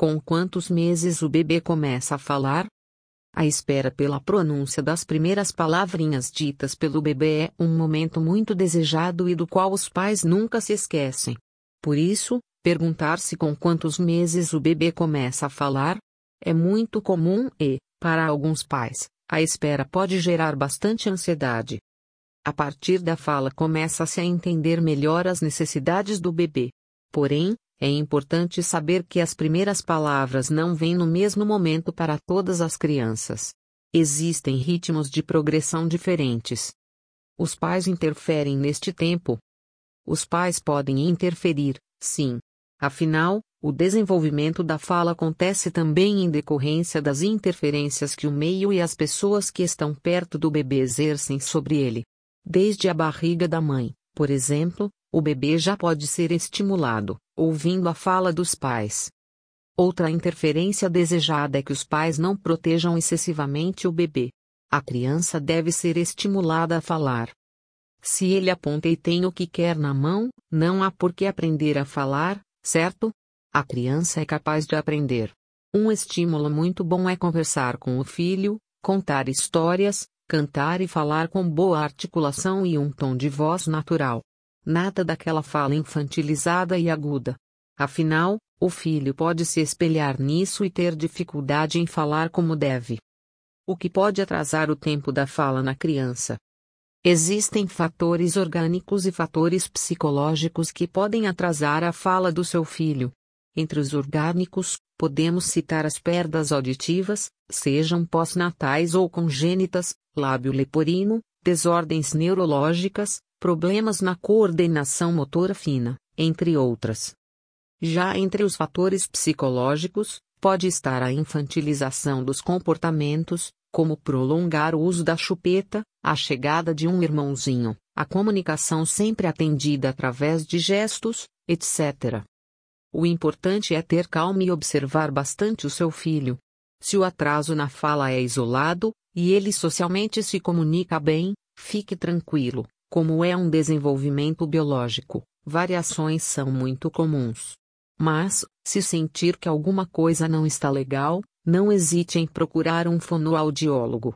Com quantos meses o bebê começa a falar? A espera pela pronúncia das primeiras palavrinhas ditas pelo bebê é um momento muito desejado e do qual os pais nunca se esquecem. Por isso, perguntar-se com quantos meses o bebê começa a falar é muito comum e, para alguns pais, a espera pode gerar bastante ansiedade. A partir da fala começa-se a entender melhor as necessidades do bebê. Porém, é importante saber que as primeiras palavras não vêm no mesmo momento para todas as crianças. Existem ritmos de progressão diferentes. Os pais interferem neste tempo. Os pais podem interferir, sim. Afinal, o desenvolvimento da fala acontece também em decorrência das interferências que o meio e as pessoas que estão perto do bebê exercem sobre ele. Desde a barriga da mãe, por exemplo, o bebê já pode ser estimulado, ouvindo a fala dos pais. Outra interferência desejada é que os pais não protejam excessivamente o bebê. A criança deve ser estimulada a falar. Se ele aponta e tem o que quer na mão, não há por que aprender a falar, certo? A criança é capaz de aprender. Um estímulo muito bom é conversar com o filho, contar histórias, cantar e falar com boa articulação e um tom de voz natural. Nada daquela fala infantilizada e aguda. Afinal, o filho pode se espelhar nisso e ter dificuldade em falar como deve. O que pode atrasar o tempo da fala na criança? Existem fatores orgânicos e fatores psicológicos que podem atrasar a fala do seu filho. Entre os orgânicos, podemos citar as perdas auditivas, sejam pós-natais ou congênitas, lábio leporino, desordens neurológicas, problemas na coordenação motora fina, entre outras. Já entre os fatores psicológicos, pode estar a infantilização dos comportamentos, como prolongar o uso da chupeta, a chegada de um irmãozinho, a comunicação sempre atendida através de gestos, etc. O importante é ter calma e observar bastante o seu filho. Se o atraso na fala é isolado, e ele socialmente se comunica bem, fique tranquilo, como é um desenvolvimento biológico, variações são muito comuns. Mas, se sentir que alguma coisa não está legal, não hesite em procurar um fonoaudiólogo.